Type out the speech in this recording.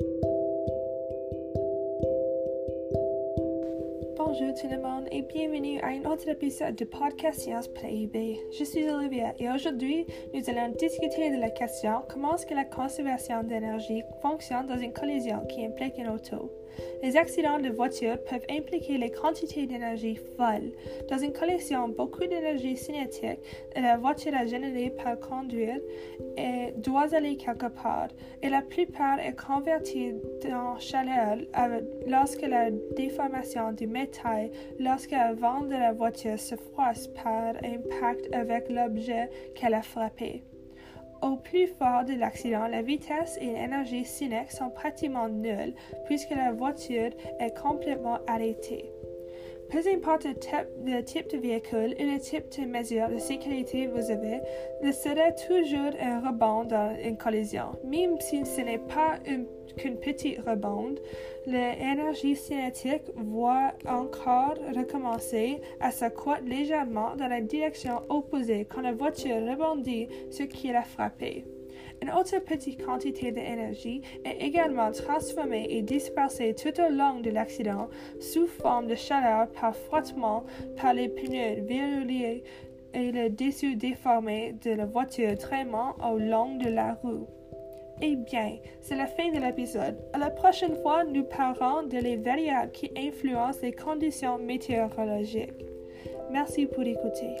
Thank you. Bonjour tout le monde et bienvenue à un autre épisode de Podcast Science PIB. Je suis Olivia et aujourd'hui, nous allons discuter de la question comment est-ce que la conservation d'énergie fonctionne dans une collision qui implique une auto? Les accidents de voiture peuvent impliquer les quantités d'énergie folles. Dans une collision, beaucoup d'énergie cinétique de la voiture est générée par conduire et doit aller quelque part, et la plupart est convertie en chaleur lorsque la déformation du métal, lorsque l'avant de la voiture se froisse par impact avec l'objet qu'elle a frappé. Au plus fort de l'accident, la vitesse et l'énergie cinétique sont pratiquement nulles puisque la voiture est complètement arrêtée. Peu importe le type, de véhicule et le type de mesure de sécurité vous avez, il sera toujours un rebond dans une collision. Même si ce n'est pas qu'un petit rebond, l'énergie cinétique va encore recommencer à s'accroître légèrement dans la direction opposée quand la voiture rebondit sur qui l'a frappé. Une autre petite quantité d'énergie est également transformée et dispersée tout au long de l'accident sous forme de chaleur par frottement par les pneus verrouillés et le dessus déformé de la voiture traînant au long de la roue. Eh bien, c'est la fin de l'épisode. À la prochaine fois, nous parlerons de les variables qui influencent les conditions météorologiques. Merci pour écouter.